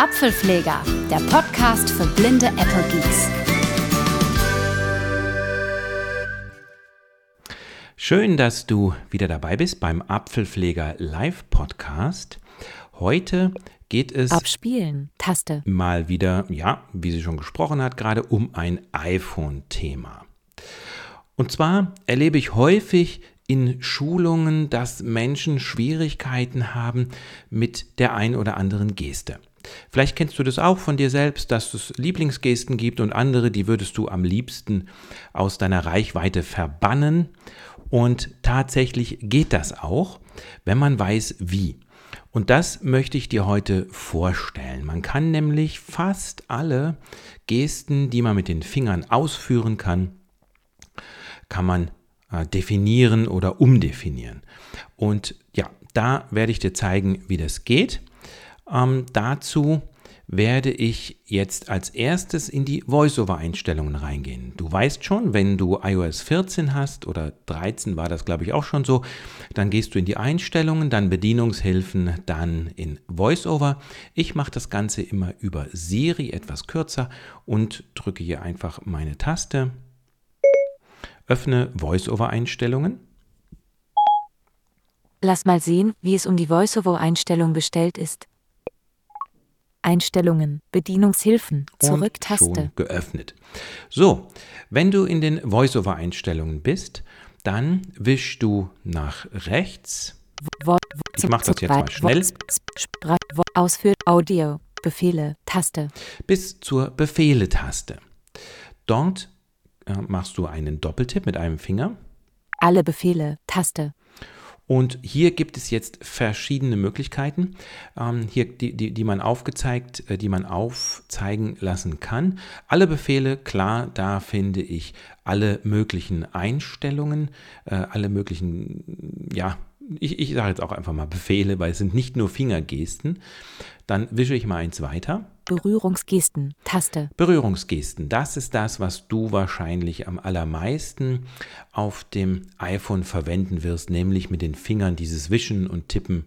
Apfelpfleger, der Podcast für blinde Apple Geeks. Schön, dass du wieder dabei bist beim Apfelpfleger Live Podcast. Heute geht es Abspielen, Taste. mal wieder, ja, wie sie schon gesprochen hat, gerade um ein iPhone-Thema. Und zwar erlebe ich häufig in Schulungen, dass Menschen Schwierigkeiten haben mit der ein oder anderen Geste. Vielleicht kennst du das auch von dir selbst, dass es Lieblingsgesten gibt und andere, die würdest du am liebsten aus deiner Reichweite verbannen. Und tatsächlich geht das auch, wenn man weiß, wie. Und das möchte ich dir heute vorstellen. Man kann nämlich fast alle Gesten, die man mit den Fingern ausführen kann, kann man äh, definieren oder umdefinieren. Und ja, da werde ich dir zeigen, wie das geht. Ähm, dazu werde ich jetzt als erstes in die Voiceover-Einstellungen reingehen. Du weißt schon, wenn du iOS 14 hast oder 13 war das, glaube ich, auch schon so, dann gehst du in die Einstellungen, dann Bedienungshilfen, dann in Voiceover. Ich mache das Ganze immer über Siri etwas kürzer und drücke hier einfach meine Taste. Öffne Voiceover-Einstellungen. Lass mal sehen, wie es um die Voiceover-Einstellung bestellt ist. Einstellungen, Bedienungshilfen, Zurück-Taste. Schon geöffnet. So, wenn du in den Voiceover-Einstellungen bist, dann wischst du nach rechts. Ich mach das jetzt mal schnell. Ausführt Audio, Befehle, Taste. bis zur Befehle-Taste. Dort äh, machst du einen Doppeltipp mit einem Finger. Alle Befehle, Taste. Und hier gibt es jetzt verschiedene Möglichkeiten, ähm, hier, die, die, die man aufgezeigt, äh, die man aufzeigen lassen kann. Alle Befehle, klar, da finde ich alle möglichen Einstellungen, äh, alle möglichen, ja, ich, ich sage jetzt auch einfach mal Befehle, weil es sind nicht nur Fingergesten. Dann wische ich mal eins weiter. Berührungsgesten, Taste. Berührungsgesten, das ist das, was du wahrscheinlich am allermeisten auf dem iPhone verwenden wirst, nämlich mit den Fingern dieses Wischen und Tippen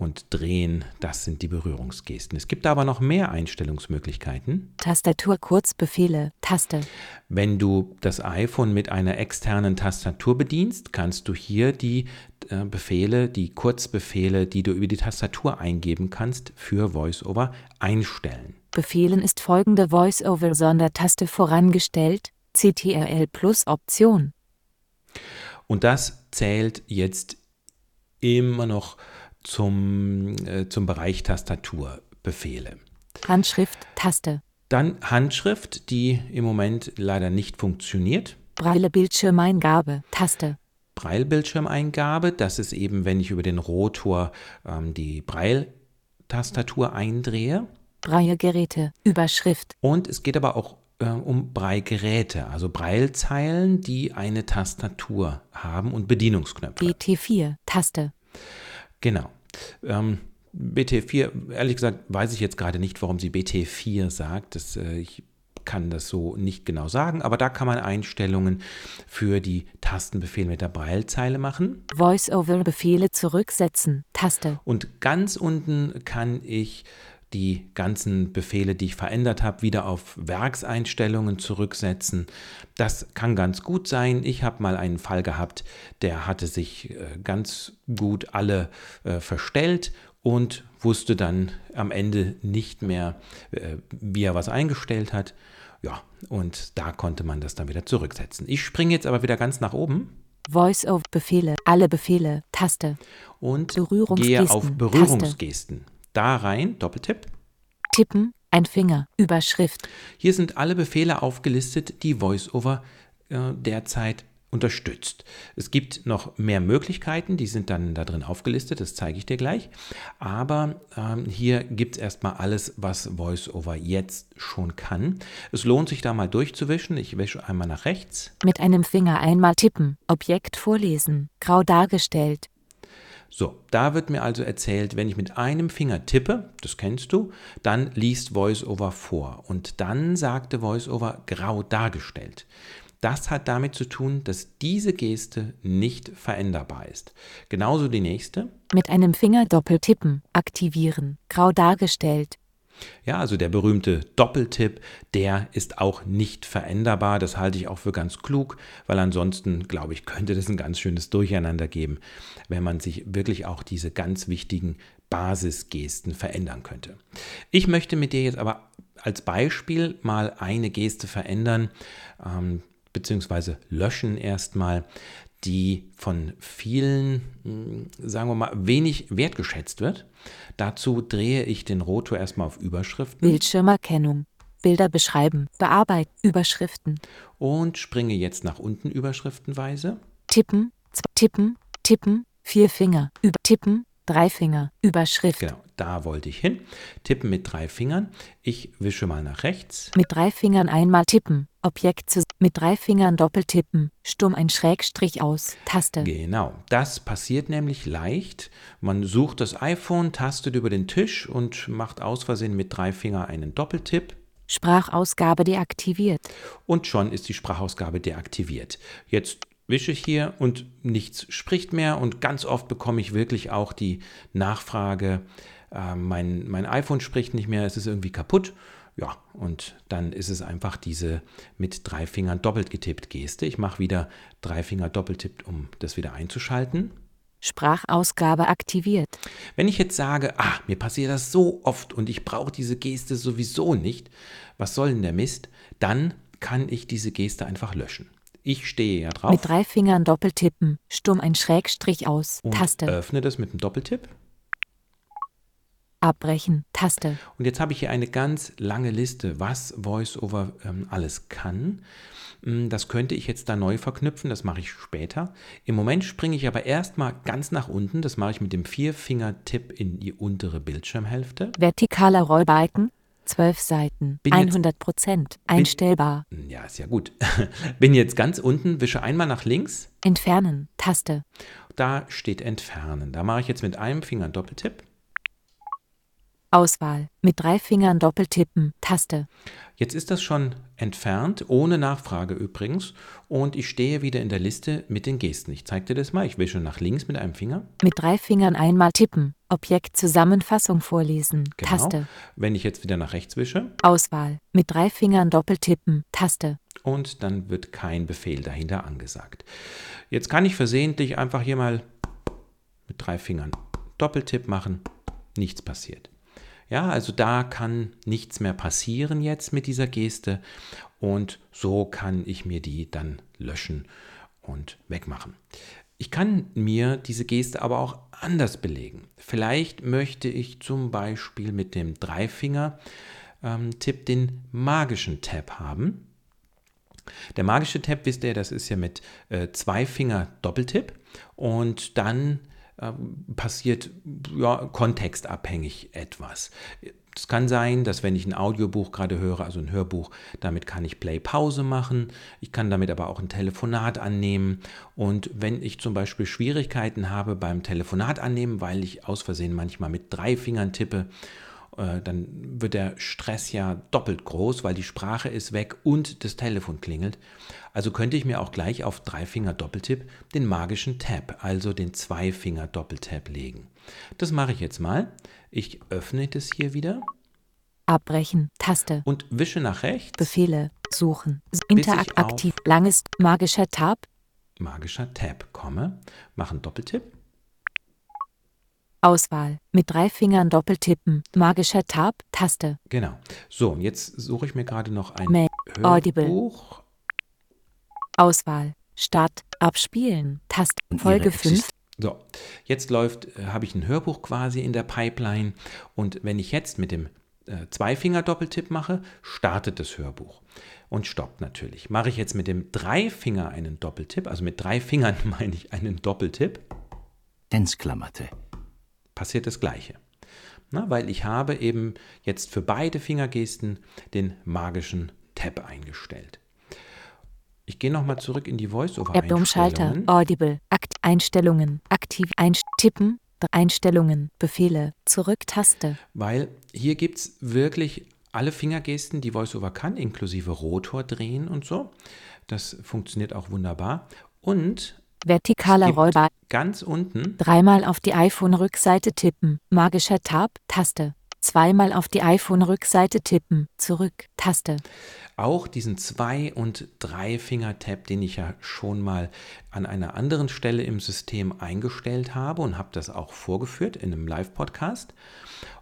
und Drehen, das sind die Berührungsgesten. Es gibt aber noch mehr Einstellungsmöglichkeiten. Tastatur Kurzbefehle, Taste. Wenn du das iPhone mit einer externen Tastatur bedienst, kannst du hier die äh, Befehle, die Kurzbefehle, die du über die Tastatur eingeben kannst, für VoiceOver einstellen. Befehlen ist folgende Voice-Over-Sondertaste vorangestellt, CTRL plus Option. Und das zählt jetzt immer noch zum, äh, zum Bereich Tastaturbefehle. Handschrift, Taste. Dann Handschrift, die im Moment leider nicht funktioniert. Braille Bildschirmeingabe, Taste. Braille-Bildschirmeingabe, das ist eben, wenn ich über den Rotor ähm, die Braille-Tastatur eindrehe. Braille Geräte, Überschrift. Und es geht aber auch äh, um Braillegeräte, also Braillezeilen, die eine Tastatur haben und Bedienungsknöpfe. BT4, Taste. Genau. Ähm, BT4, ehrlich gesagt, weiß ich jetzt gerade nicht, warum sie BT4 sagt. Das, äh, ich kann das so nicht genau sagen, aber da kann man Einstellungen für die Tastenbefehle mit der Braillezeile machen. Voice-Over-Befehle zurücksetzen, Taste. Und ganz unten kann ich die ganzen Befehle, die ich verändert habe, wieder auf Werkseinstellungen zurücksetzen. Das kann ganz gut sein. Ich habe mal einen Fall gehabt, der hatte sich äh, ganz gut alle äh, verstellt und wusste dann am Ende nicht mehr, äh, wie er was eingestellt hat. Ja, und da konnte man das dann wieder zurücksetzen. Ich springe jetzt aber wieder ganz nach oben Voice-Over-Befehle, alle Befehle, Taste. und Berührungsgesten, gehe auf Berührungsgesten. Da rein, Doppeltipp. Tippen, ein Finger, Überschrift. Hier sind alle Befehle aufgelistet, die VoiceOver äh, derzeit unterstützt. Es gibt noch mehr Möglichkeiten, die sind dann da drin aufgelistet, das zeige ich dir gleich. Aber ähm, hier gibt es erstmal alles, was VoiceOver jetzt schon kann. Es lohnt sich da mal durchzuwischen. Ich wische einmal nach rechts. Mit einem Finger einmal tippen, Objekt vorlesen, grau dargestellt. So, da wird mir also erzählt, wenn ich mit einem Finger tippe, das kennst du, dann liest VoiceOver vor und dann sagte VoiceOver grau dargestellt. Das hat damit zu tun, dass diese Geste nicht veränderbar ist. Genauso die nächste. Mit einem Finger doppelt tippen, aktivieren, grau dargestellt. Ja, also der berühmte Doppeltipp, der ist auch nicht veränderbar. Das halte ich auch für ganz klug, weil ansonsten, glaube ich, könnte das ein ganz schönes Durcheinander geben, wenn man sich wirklich auch diese ganz wichtigen Basisgesten verändern könnte. Ich möchte mit dir jetzt aber als Beispiel mal eine Geste verändern, ähm, beziehungsweise löschen erstmal, die von vielen, hm, sagen wir mal, wenig wertgeschätzt wird. Dazu drehe ich den Rotor erstmal auf Überschriften. Bildschirmerkennung. Bilder beschreiben, bearbeiten, Überschriften. Und springe jetzt nach unten überschriftenweise. Tippen, tippen, tippen, vier Finger, über tippen, drei Finger, Überschrift. Genau, da wollte ich hin. Tippen mit drei Fingern. Ich wische mal nach rechts. Mit drei Fingern einmal tippen, Objekt zu mit drei Fingern doppeltippen, stumm ein Schrägstrich aus, Taste. Genau, das passiert nämlich leicht. Man sucht das iPhone, tastet über den Tisch und macht aus Versehen mit drei Fingern einen Doppeltipp. Sprachausgabe deaktiviert. Und schon ist die Sprachausgabe deaktiviert. Jetzt wische ich hier und nichts spricht mehr und ganz oft bekomme ich wirklich auch die Nachfrage, äh, mein, mein iPhone spricht nicht mehr, es ist irgendwie kaputt. Ja, und dann ist es einfach diese mit drei Fingern doppelt getippt Geste. Ich mache wieder drei Finger doppeltippt, um das wieder einzuschalten. Sprachausgabe aktiviert. Wenn ich jetzt sage, ah, mir passiert das so oft und ich brauche diese Geste sowieso nicht, was soll denn der Mist? Dann kann ich diese Geste einfach löschen. Ich stehe ja drauf. Mit drei Fingern doppeltippen, stumm ein Schrägstrich aus, und Taste. Öffne das mit dem Doppeltipp. Abbrechen, Taste. Und jetzt habe ich hier eine ganz lange Liste, was VoiceOver ähm, alles kann. Mm, das könnte ich jetzt da neu verknüpfen, das mache ich später. Im Moment springe ich aber erstmal ganz nach unten, das mache ich mit dem Vierfinger-Tipp in die untere Bildschirmhälfte. Vertikaler Rollbalken, 12 Seiten, Bin jetzt- 100 Prozent, einstellbar. Ja, ist ja gut. Bin jetzt ganz unten, wische einmal nach links, Entfernen, Taste. da steht Entfernen. Da mache ich jetzt mit einem Finger einen Doppeltipp. Auswahl. Mit drei Fingern doppeltippen, Taste. Jetzt ist das schon entfernt, ohne Nachfrage übrigens. Und ich stehe wieder in der Liste mit den Gesten. Ich zeige dir das mal. Ich wische nach links mit einem Finger. Mit drei Fingern einmal tippen. Objekt Zusammenfassung vorlesen, Genau. Taste. Wenn ich jetzt wieder nach rechts wische Auswahl. Mit drei Fingern doppeltippen, Taste. und dann wird kein Befehl dahinter angesagt. Jetzt kann ich versehentlich einfach hier mal mit drei Fingern Doppeltipp machen. Nichts passiert. Ja, also da kann nichts mehr passieren jetzt mit dieser Geste und so kann ich mir die dann löschen und wegmachen. Ich kann mir diese Geste aber auch anders belegen. Vielleicht möchte ich zum Beispiel mit dem Dreifinger-Tipp den magischen Tab haben. Der magische Tab, wisst ihr, das ist ja mit äh, zwei Finger Doppeltipp und dann passiert ja, kontextabhängig etwas. Es kann sein, dass wenn ich ein Audiobuch gerade höre, also ein Hörbuch, damit kann ich Play-Pause machen. Ich kann damit aber auch ein Telefonat annehmen. Und wenn ich zum Beispiel Schwierigkeiten habe beim Telefonat annehmen, weil ich aus Versehen manchmal mit drei Fingern tippe, äh, dann wird der Stress ja doppelt groß, weil die Sprache ist weg und das Telefon klingelt. Also könnte ich mir auch gleich auf Dreifinger Doppeltipp den magischen Tab, also den Zweifinger Doppeltap legen. Das mache ich jetzt mal. Ich öffne das hier wieder Abbrechen, Taste. und wische nach rechts. Befehle. Suchen. Interaktiv. Langes. Magischer Tab. Magischer Tab komme, mache einen Doppeltipp. Auswahl. Mit drei Fingern doppeltippen. Magischer Tab. Taste. Genau. So, und jetzt suche ich mir gerade noch ein Mail. Audible. Hörbuch. Auswahl. Start. Abspielen. Taste. Folge Exist- 5. So, jetzt läuft, äh, habe ich ein Hörbuch quasi in der Pipeline und wenn ich jetzt mit dem äh, Zweifinger-Doppeltipp mache, startet das Hörbuch und stoppt natürlich. Mache ich jetzt mit dem Dreifinger einen Doppeltipp, also mit drei Fingern meine ich einen Doppeltipp, Denzklammerte. Passiert das Gleiche. Na, weil ich habe eben jetzt für beide Fingergesten den magischen Tab eingestellt. Ich gehe nochmal zurück in die. Voice-Over-Einstellungen. Audible. Akt. Einstellungen. Aktiv. Einst Tippen. Einstellungen. Befehle. Zurück-Taste. Weil hier gibt es wirklich alle Fingergesten, die VoiceOver kann, inklusive Rotor drehen und so. Das funktioniert auch wunderbar. Und Vertikaler Rollbar. ganz unten Dreimal auf die iPhone-Rückseite tippen. Magischer Tab. Taste. Zweimal auf die iPhone-Rückseite tippen. Zurück. Taste. Auch diesen Zwei- und Drei-Finger-Tab, den ich ja schon mal an einer anderen Stelle im System eingestellt habe und habe das auch vorgeführt in einem Live-Podcast.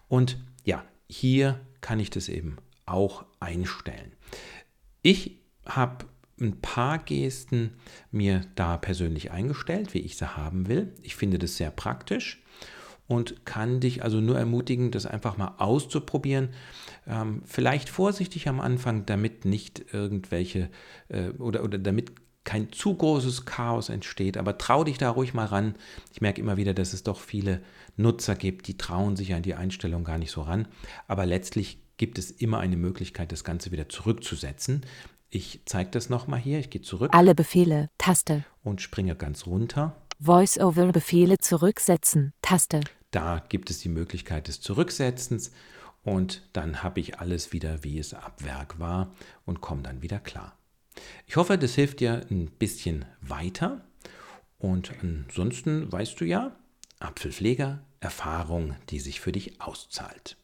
Und ja, hier kann ich das eben auch einstellen. Ich habe ein paar Gesten mir da persönlich eingestellt, wie ich sie haben will. Ich finde das sehr praktisch und kann dich also nur ermutigen, das einfach mal auszuprobieren. Ähm, vielleicht vorsichtig am Anfang, damit nicht irgendwelche äh, oder, oder damit kein zu großes Chaos entsteht, aber trau dich da ruhig mal ran. Ich merke immer wieder, dass es doch viele Nutzer gibt, die trauen sich an die Einstellung gar nicht so ran. Aber letztlich gibt es immer eine Möglichkeit, das Ganze wieder zurückzusetzen. Ich zeige das nochmal hier. Ich gehe zurück. Alle Befehle. Taste. Und springe ganz runter. Voice-over-Befehle zurücksetzen. Taste. Da gibt es die Möglichkeit des Zurücksetzens und dann habe ich alles wieder, wie es ab Werk war und komme dann wieder klar. Ich hoffe, das hilft dir ein bisschen weiter und ansonsten weißt du ja, Apfelpfleger, Erfahrung, die sich für dich auszahlt.